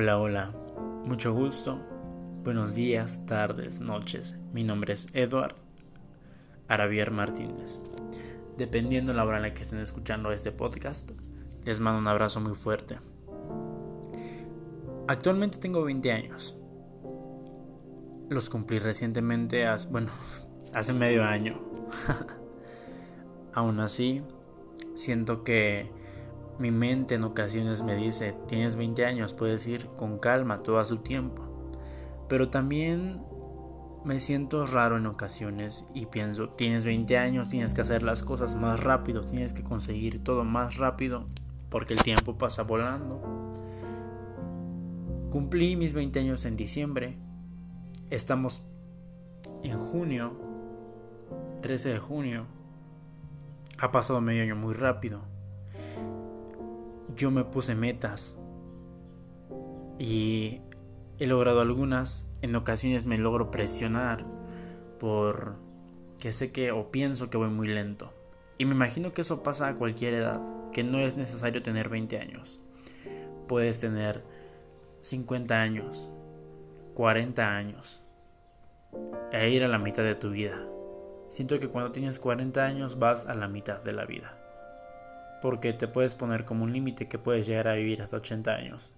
Hola, hola, mucho gusto, buenos días, tardes, noches. Mi nombre es Edward Aravier Martínez. Dependiendo de la hora en la que estén escuchando este podcast, les mando un abrazo muy fuerte. Actualmente tengo 20 años. Los cumplí recientemente, bueno, hace medio año. Aún así, siento que mi mente en ocasiones me dice, tienes 20 años, puedes ir con calma todo a su tiempo. Pero también me siento raro en ocasiones y pienso, tienes 20 años, tienes que hacer las cosas más rápido, tienes que conseguir todo más rápido, porque el tiempo pasa volando. Cumplí mis 20 años en diciembre, estamos en junio, 13 de junio, ha pasado medio año muy rápido yo me puse metas y he logrado algunas. En ocasiones me logro presionar por que sé que o pienso que voy muy lento. Y me imagino que eso pasa a cualquier edad, que no es necesario tener 20 años. Puedes tener 50 años, 40 años e ir a la mitad de tu vida. Siento que cuando tienes 40 años vas a la mitad de la vida porque te puedes poner como un límite que puedes llegar a vivir hasta 80 años.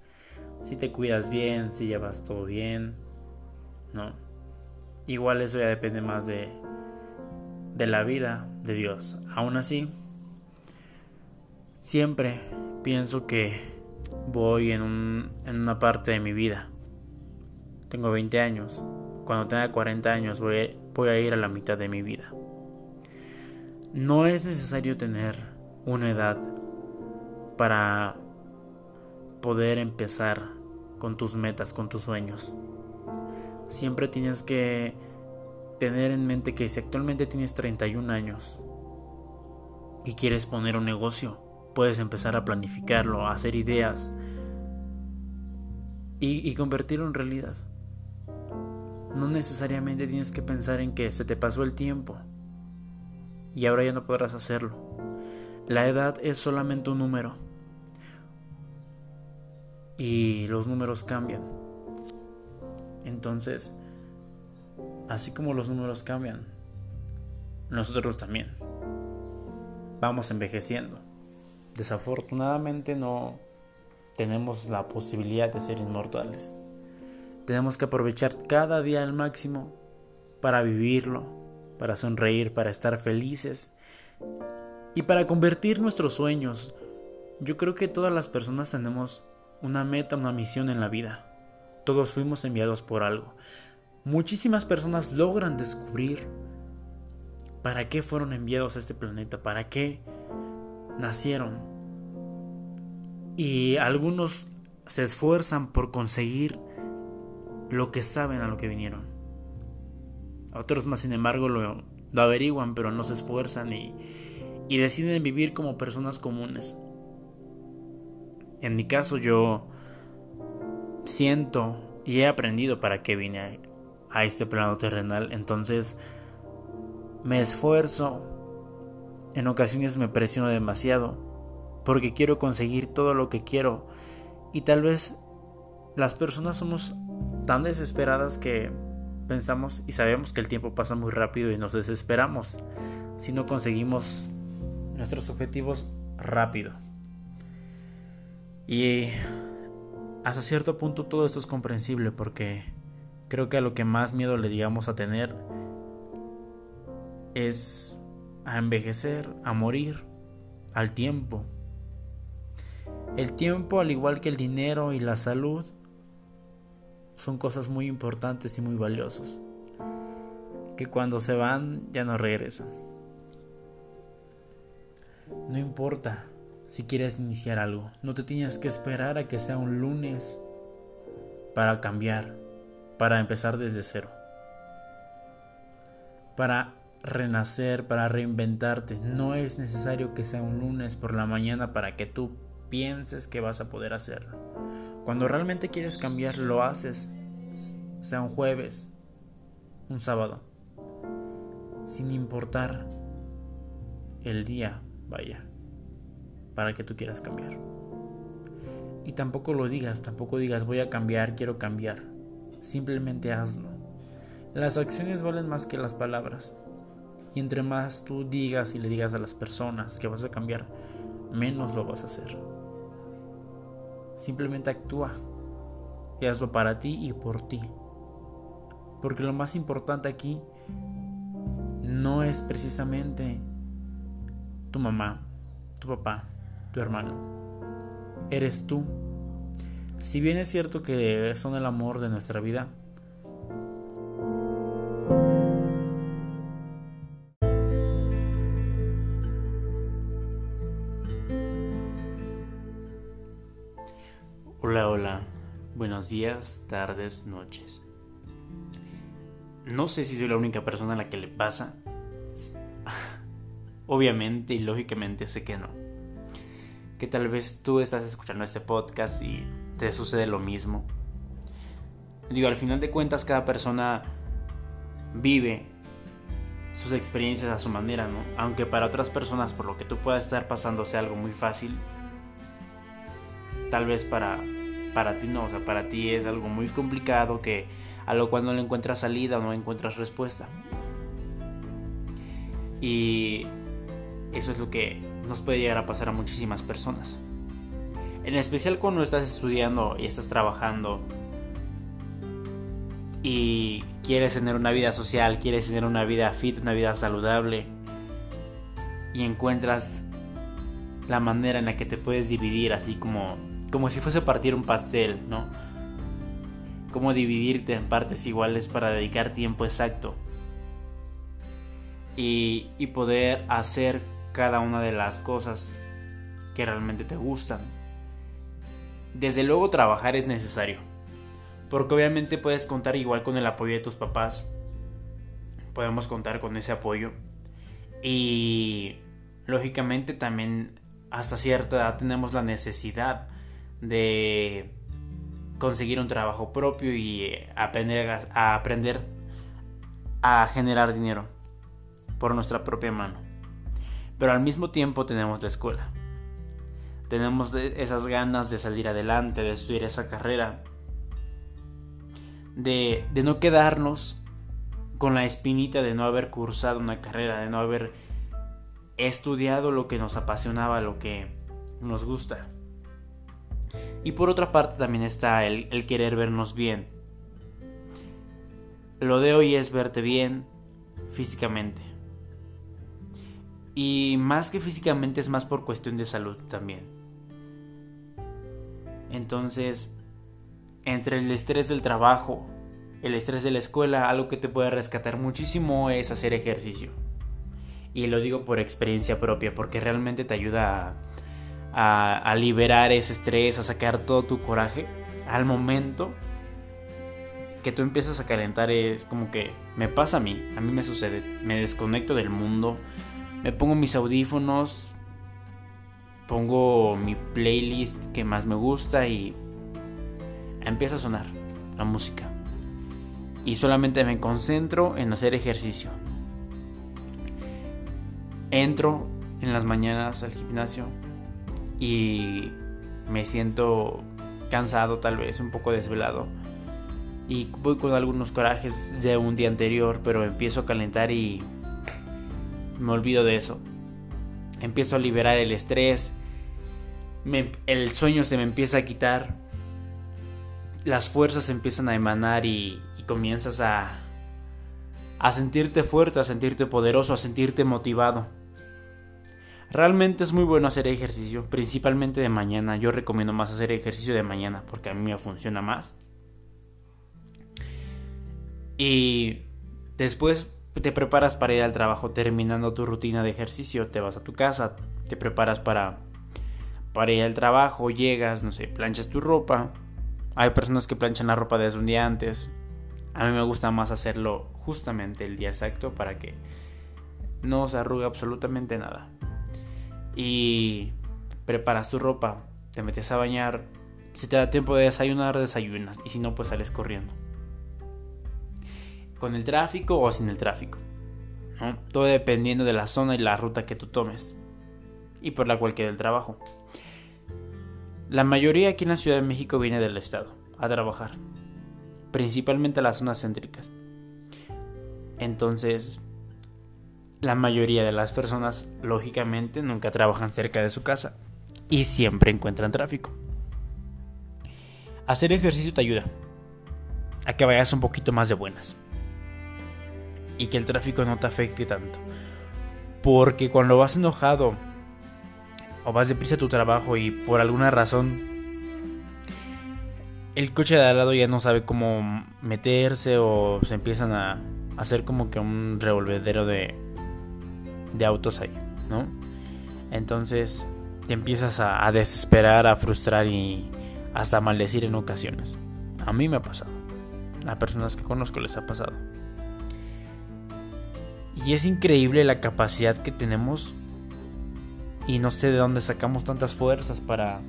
Si te cuidas bien, si llevas todo bien, ¿no? Igual eso ya depende más de, de la vida de Dios. Aún así, siempre pienso que voy en, un, en una parte de mi vida. Tengo 20 años. Cuando tenga 40 años voy, voy a ir a la mitad de mi vida. No es necesario tener una edad para poder empezar con tus metas, con tus sueños. Siempre tienes que tener en mente que si actualmente tienes 31 años y quieres poner un negocio, puedes empezar a planificarlo, a hacer ideas y, convertirlo en realidad. No necesariamente tienes que pensar en que se te pasó el tiempo y ahora ya no podrás hacerlo. La edad es solamente un número. Y los números cambian. Entonces, así como los números cambian, nosotros también. Vamos envejeciendo. Desafortunadamente no tenemos la posibilidad de ser inmortales. Tenemos que aprovechar cada día al máximo para vivirlo, para sonreír, para estar felices y para convertir nuestros sueños, yo creo que todas las personas tenemos una meta, una misión en la vida. Todos fuimos enviados por algo. Muchísimas personas logran descubrir para qué fueron enviados a este planeta, para qué nacieron. Y algunos se esfuerzan por conseguir lo que saben a lo que vinieron. Otros más, sin embargo, lo, lo averiguan, pero no se esfuerzan y, y deciden vivir como personas comunes. En mi caso yo siento y he aprendido para qué vine a, este plano terrenal, entonces me esfuerzo, en ocasiones me presiono demasiado, porque quiero conseguir todo lo que quiero. Y tal vez las personas somos tan desesperadas que pensamos y sabemos que el tiempo pasa muy rápido y nos desesperamos si no conseguimos nuestros objetivos rápido. Y hasta cierto punto todo esto es comprensible porque creo que a lo que más miedo le digamos a tener es a envejecer, a morir, al tiempo. El tiempo, al igual que el dinero y la salud, son cosas muy importantes y muy valiosas, que cuando se van ya no regresan. No importa si quieres iniciar algo, no te tienes que esperar a que sea un lunes para cambiar, para empezar desde cero, para renacer, para reinventarte. No es necesario que sea un lunes por la mañana para que tú pienses que vas a poder hacerlo. Cuando realmente quieres cambiar, lo haces, sea un jueves, un sábado, sin importar el día vaya, para que tú quieras cambiar. Y tampoco lo digas, tampoco digas voy a cambiar, quiero cambiar. Simplemente hazlo. Las acciones valen más que las palabras. Y entre más tú digas y le digas a las personas que vas a cambiar, menos lo vas a hacer. Simplemente actúa y hazlo para ti y por ti. Porque lo más importante aquí no es precisamente tu mamá, tu papá, tu hermano. Eres tú. Si bien es cierto que son el amor de nuestra vida, Hola, hola. Buenos días, tardes, noches. No sé si soy la única persona a la que le pasa. Obviamente y lógicamente sé que no. Que tal vez tú estás escuchando este podcast y te sucede lo mismo. Digo, al final de cuentas cada persona vive sus experiencias a su manera, ¿no? Aunque para otras personas por lo que tú puedas estar pasando sea algo muy fácil, tal vez para para ti no, o sea, para ti es algo muy complicado que a lo cual no le encuentras salida o no encuentras respuesta. Y eso es lo que nos puede llegar a pasar a muchísimas personas. En especial cuando estás estudiando y estás trabajando y quieres tener una vida social, quieres tener una vida fit, una vida saludable y encuentras la manera en la que te puedes dividir así como como si fuese partir un pastel, ¿no? Como dividirte en partes iguales para dedicar tiempo exacto y, y poder hacer cada una de las cosas que realmente te gustan. Desde luego trabajar es necesario, porque obviamente puedes contar igual con el apoyo de tus papás, podemos contar con ese apoyo y lógicamente también hasta cierta edad tenemos la necesidad de conseguir un trabajo propio y eh, aprender a, aprender a generar dinero por nuestra propia mano. Pero al mismo tiempo tenemos la escuela. Tenemos esas ganas de salir adelante, de estudiar esa carrera, de, de no quedarnos con la espinita de no haber cursado una carrera, de no haber estudiado lo que nos apasionaba, lo que nos gusta. Y por otra parte también está el, querer vernos bien. Lo de hoy es verte bien físicamente. Y más que físicamente es más por cuestión de salud también. Entonces, entre el estrés del trabajo, el estrés de la escuela, algo que te puede rescatar muchísimo es hacer ejercicio. Y lo digo por experiencia propia, porque realmente te ayuda a a, liberar ese estrés, a sacar todo tu coraje, al momento que tú empiezas a calentar es como que me pasa a mí, a mí me sucede, me desconecto del mundo, me pongo mis audífonos, pongo mi playlist que más me gusta y empieza a sonar la música. Y solamente me concentro en hacer ejercicio. Entro en las mañanas al gimnasio, y me siento cansado tal vez, un poco desvelado. Y voy con algunos corajes de un día anterior, pero empiezo a calentar y me olvido de eso. Empiezo a liberar el estrés, el sueño se me empieza a quitar, las fuerzas empiezan a emanar y, y comienzas a, a sentirte fuerte, a sentirte poderoso, a sentirte motivado. Realmente es muy bueno hacer ejercicio, principalmente de mañana. Yo recomiendo más hacer ejercicio de mañana porque a mí me funciona más. Y después te preparas para ir al trabajo terminando tu rutina de ejercicio, te vas a tu casa, te preparas para para ir al trabajo, llegas, no sé, planchas tu ropa. Hay personas que planchan la ropa desde un día antes. A mí me gusta más hacerlo justamente el día exacto para que no se arrugue absolutamente nada y preparas tu ropa, te metes a bañar, si te da tiempo de desayunar, desayunas y si no, pues sales corriendo. Con el tráfico o sin el tráfico. Todo dependiendo de la zona y la ruta que tú tomes y por la cual quede el trabajo. La mayoría aquí en la Ciudad de México viene del estado a trabajar, principalmente a las zonas céntricas. Entonces, la mayoría de las personas, lógicamente, nunca trabajan cerca de su casa y siempre encuentran tráfico. Hacer ejercicio te ayuda a que vayas un poquito más de buenas y que el tráfico no te afecte tanto. Porque cuando vas enojado o vas deprisa a tu trabajo y por alguna razón el coche de al lado ya no sabe cómo meterse o se empiezan a hacer como que un revolvedero de, de autos ahí, ¿no? Entonces te empiezas a, a desesperar, a frustrar y hasta maldecir en ocasiones. A mí me ha pasado. A personas que conozco les ha pasado. Y es increíble la capacidad que tenemos y no sé de dónde sacamos tantas fuerzas para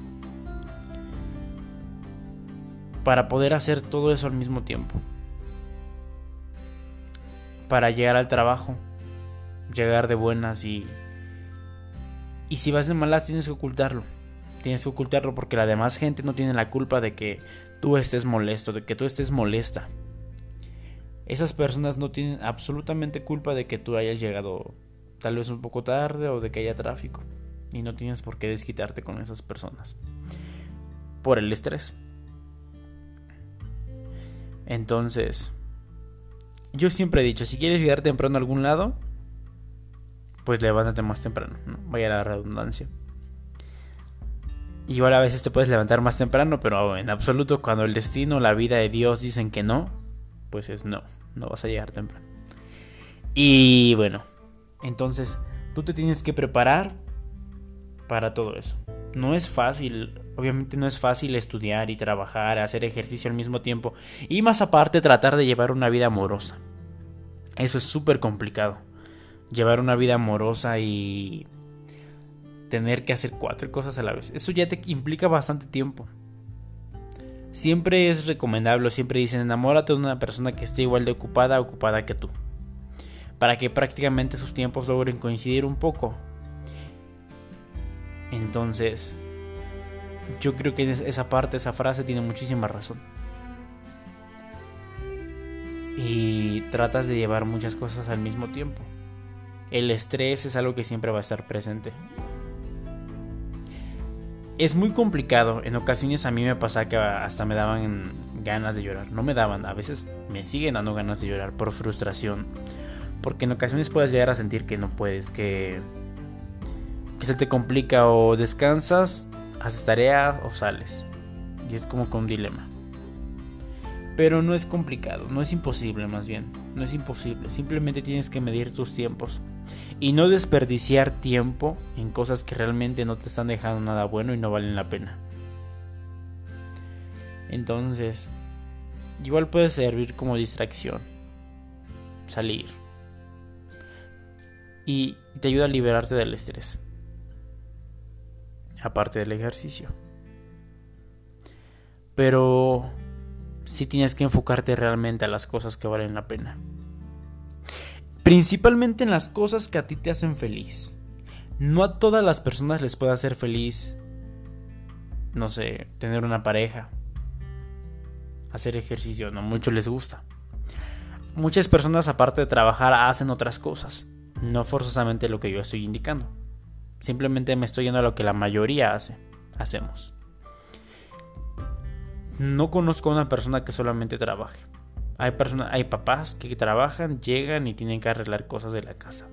para poder hacer todo eso al mismo tiempo. Para llegar al trabajo, llegar de buenas y y si vas de malas tienes que ocultarlo. Tienes que ocultarlo porque la demás gente no tiene la culpa de que tú estés molesto, de que tú estés molesta. Esas personas no tienen absolutamente culpa de que tú hayas llegado tal vez un poco tarde o de que haya tráfico. Y no tienes por qué desquitarte con esas personas. Por el estrés. Entonces, yo siempre he dicho, si quieres llegar temprano a algún lado, pues levántate más temprano, ¿no? Vaya la redundancia. Igual a veces te puedes levantar más temprano, pero en absoluto cuando el destino, la vida de Dios dicen que no, pues es no, no vas a llegar temprano. Y bueno, entonces tú te tienes que preparar para todo eso. No es fácil, obviamente no es fácil estudiar y trabajar, hacer ejercicio al mismo tiempo y más aparte tratar de llevar una vida amorosa. Eso es súper complicado. Llevar una vida amorosa y tener que hacer cuatro cosas a la vez. Eso ya te implica bastante tiempo. Siempre es recomendable, siempre dicen, enamórate de una persona que esté igual de ocupada, ocupada que tú. Para que prácticamente sus tiempos logren coincidir un poco. Entonces, yo creo que esa parte, esa frase tiene muchísima razón. Y tratas de llevar muchas cosas al mismo tiempo. El estrés es algo que siempre va a estar presente es muy complicado. En ocasiones a mí me pasa que hasta me daban ganas de llorar. No me daban, a veces me siguen dando ganas de llorar por frustración. Porque en ocasiones puedes llegar a sentir que no puedes, que, que se te complica o descansas, haces tarea o sales. Y es como con un dilema. Pero no es complicado, no es imposible más bien. No es imposible, simplemente tienes que medir tus tiempos y no desperdiciar tiempo en cosas que realmente no te están dejando nada bueno y no valen la pena. Entonces, igual puede servir como distracción. Salir. Y te ayuda a liberarte del estrés. Aparte del ejercicio. Pero si tienes que enfocarte realmente a las cosas que valen la pena. Principalmente en las cosas que a ti te hacen feliz. No a todas las personas les puede hacer feliz, no sé, tener una pareja, hacer ejercicio, no a muchos les gusta. Muchas personas aparte de trabajar hacen otras cosas, no forzosamente lo que yo estoy indicando. Simplemente me estoy yendo a lo que la mayoría hace, hacemos. No conozco a una persona que solamente trabaje. Hay personas, hay papás que trabajan, llegan y tienen que arreglar cosas de la casa.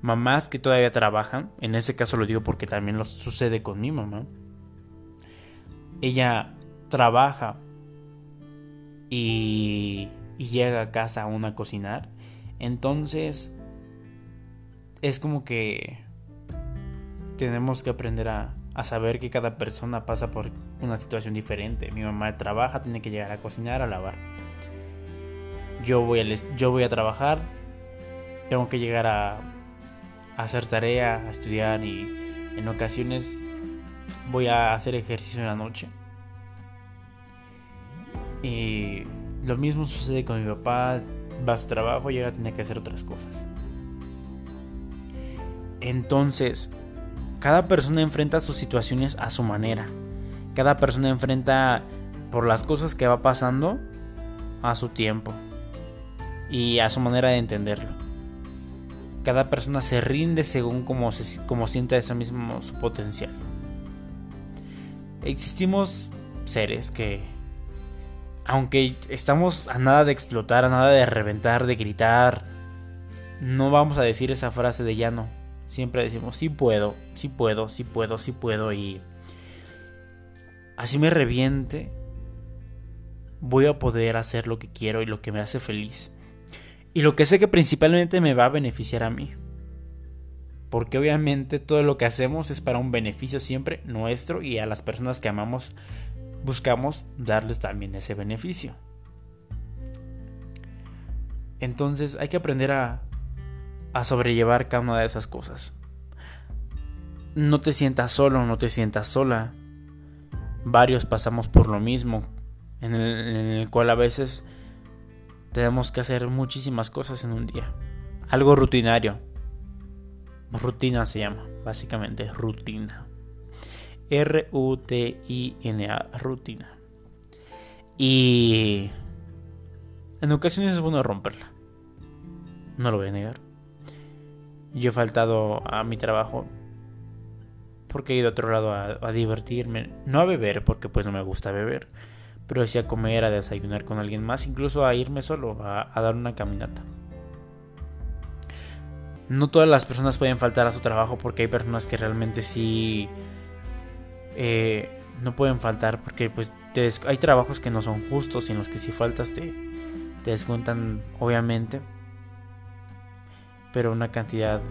Mamás que todavía trabajan, en ese caso lo digo porque también lo sucede con mi mamá. Ella trabaja y, llega a casa aún a cocinar. Entonces es como que tenemos que aprender a, a saber que cada persona pasa por una situación diferente. Mi mamá trabaja, tiene que llegar a cocinar, a lavar yo voy a, trabajar, tengo que llegar a, a hacer tarea, a estudiar y en ocasiones voy a hacer ejercicio en la noche. Y lo mismo sucede con mi papá, va a su trabajo, llega a tener que hacer otras cosas. Entonces, cada persona enfrenta sus situaciones a su manera. Cada persona enfrenta por las cosas que va pasando a su tiempo y a su manera de entenderlo. Cada persona se rinde según como, se, sienta ese mismo su potencial. Existimos seres que, aunque estamos a nada de explotar, a nada de reventar, de gritar, no vamos a decir esa frase de ya no. Siempre decimos sí puedo, sí puedo, sí puedo, sí puedo y así me reviente, voy a poder hacer lo que quiero y lo que me hace feliz. Y lo que sé que principalmente me va a beneficiar a mí. Porque obviamente todo lo que hacemos es para un beneficio siempre nuestro y a las personas que amamos buscamos darles también ese beneficio. Entonces hay que aprender a, a sobrellevar cada una de esas cosas. No te sientas solo, no te sientas sola. Varios pasamos por lo mismo, en el, en el cual a veces tenemos que hacer muchísimas cosas en un día. Algo rutinario. Rutina se llama, básicamente, rutina. R-U-T-I-N-A, rutina. Y en ocasiones es bueno romperla. No lo voy a negar. Yo he faltado a mi trabajo porque he ido a otro lado a, a divertirme. No a beber, porque pues no me gusta beber pero decía comer, a desayunar con alguien más, incluso a irme solo, a, dar una caminata. No todas las personas pueden faltar a su trabajo porque hay personas que realmente sí eh, no pueden faltar porque pues hay trabajos que no son justos y en los que si faltas te, te obviamente pero una cantidad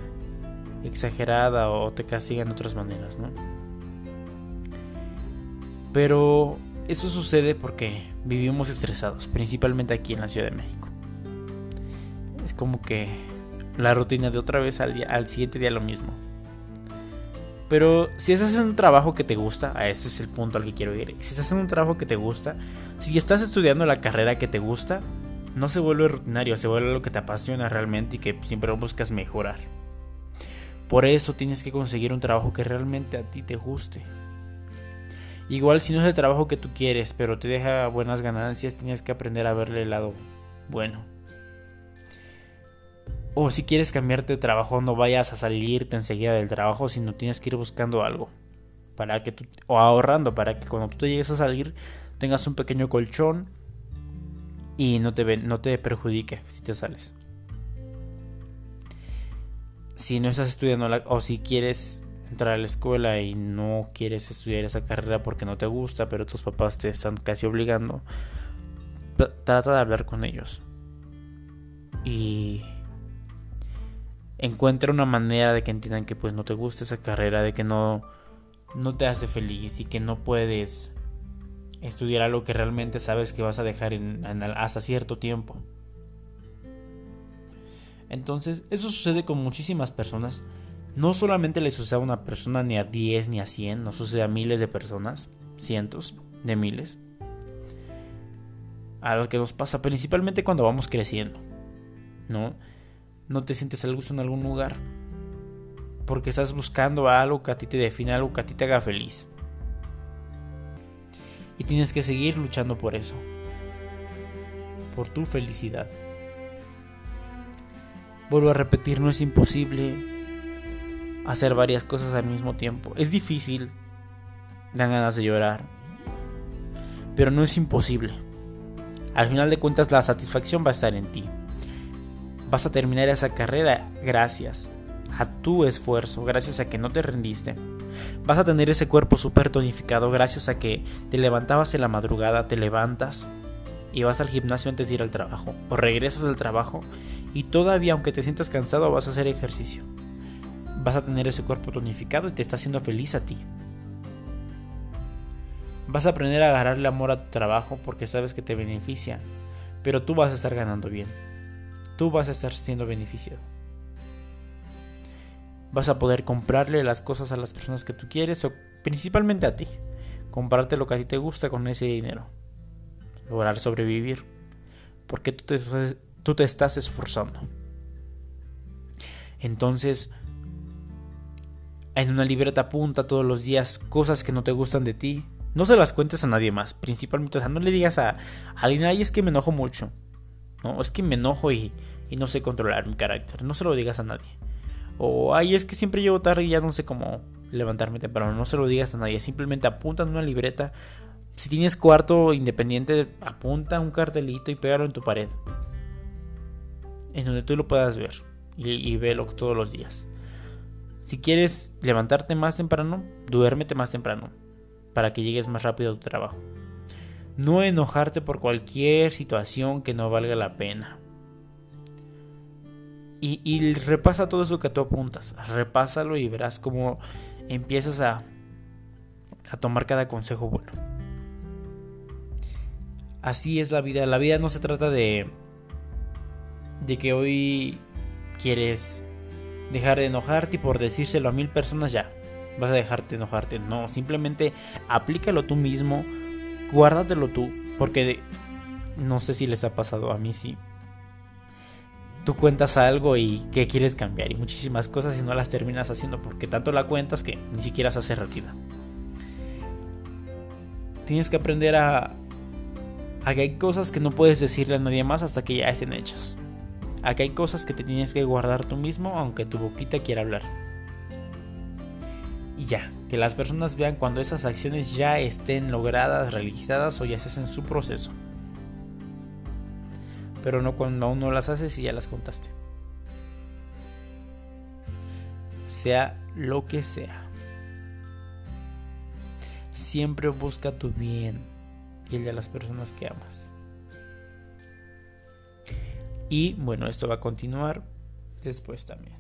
exagerada o te castigan de otras maneras, ¿no? Pero eso sucede porque vivimos estresados, principalmente aquí en la Ciudad de México. Es como que la rutina de otra vez al, día, al siguiente día lo mismo. Pero si estás haciendo un trabajo que te gusta, a ese es el punto al que quiero ir. Si estás haciendo un trabajo que te gusta, si estás estudiando la carrera que te gusta, no se vuelve rutinario, se vuelve lo que te apasiona realmente y que siempre buscas mejorar. Por eso tienes que conseguir un trabajo que realmente a ti te guste. Igual si no es el trabajo que tú quieres, pero te deja buenas ganancias, tienes que aprender a verle el lado bueno. O si quieres cambiarte de trabajo, no vayas a salirte enseguida del trabajo, sino tienes que ir buscando algo. Para que tú, o ahorrando, para que cuando tú te llegues a salir tengas un pequeño colchón y no te, no te perjudique si te sales. Si no estás estudiando o si quieres entrar a la escuela y no quieres estudiar esa carrera porque no te gusta, pero tus papás te están casi obligando, trata de hablar con ellos. Y encuentra una manera de que entiendan que pues no te gusta esa carrera, de que no, no te hace feliz y que no puedes estudiar algo que realmente sabes que vas a dejar en, hasta cierto tiempo. Entonces, eso sucede con muchísimas personas no solamente le sucede a una persona, ni a 10, ni a 100, no sucede a miles de personas, cientos de miles. A los que nos pasa, principalmente cuando vamos creciendo, ¿no? No te sientes al gusto en algún lugar. Porque estás buscando algo que a ti te define, algo que a ti te haga feliz. Y tienes que seguir luchando por eso. Por tu felicidad. Vuelvo a repetir, no es imposible hacer varias cosas al mismo tiempo. Es difícil, dan ganas de llorar, pero no es imposible. Al final de cuentas la satisfacción va a estar en ti. Vas a terminar esa carrera gracias a tu esfuerzo, gracias a que no te rendiste. Vas a tener ese cuerpo súper tonificado gracias a que te levantabas en la madrugada, te levantas y vas al gimnasio antes de ir al trabajo. O regresas al trabajo y todavía aunque te sientas cansado vas a hacer ejercicio vas a tener ese cuerpo tonificado y te está haciendo feliz a ti. Vas a aprender a agarrarle amor a tu trabajo porque sabes que te beneficia, pero tú vas a estar ganando bien. Tú vas a estar siendo beneficiado. Vas a poder comprarle las cosas a las personas que tú quieres o principalmente a ti. Comprarte lo que a ti te gusta con ese dinero. Lograr sobrevivir. Porque tú te, tú te estás esforzando. Entonces, en una libreta apunta todos los días cosas que no te gustan de ti, No se las cuentes a nadie más, principalmente, o sea, no le digas a, alguien, ay, es que me enojo mucho. No, es que me enojo y, y no sé controlar mi carácter. No se lo digas a nadie. O, ay, es que siempre llego tarde y ya no sé cómo levantarme temprano. No se lo digas a nadie. Simplemente apunta en una libreta. Si tienes cuarto independiente, apunta un cartelito y pégalo en tu pared. En donde tú lo puedas ver. Y, y velo todos los días. Si quieres levantarte más temprano, duérmete más temprano para que llegues más rápido a tu trabajo. No enojarte por cualquier situación que no valga la pena. Y, repasa todo eso que tú apuntas. Repásalo y verás cómo empiezas a, a tomar cada consejo bueno. Así es la vida. La vida no se trata de, de que hoy quieres dejar de enojarte y por decírselo a mil personas ya vas a dejarte enojarte. No, simplemente aplícalo tú mismo, guárdatelo tú, porque no sé si les ha pasado a mí sí. Tú cuentas algo y que quieres cambiar y muchísimas cosas y no las terminas haciendo porque tanto la cuentas que ni siquiera se hace realidad. Tienes que aprender a, a que hay cosas que no puedes decirle a nadie más hasta que ya estén hechas. A que hay cosas que te tienes que guardar tú mismo aunque tu boquita quiera hablar y ya, que las personas vean cuando esas acciones ya estén logradas, realizadas o ya se hacen su proceso. Pero no cuando aún no las haces y ya las contaste. Sea lo que sea. Siempre busca tu bien y el de las personas que amas. Y bueno, esto va a continuar después también.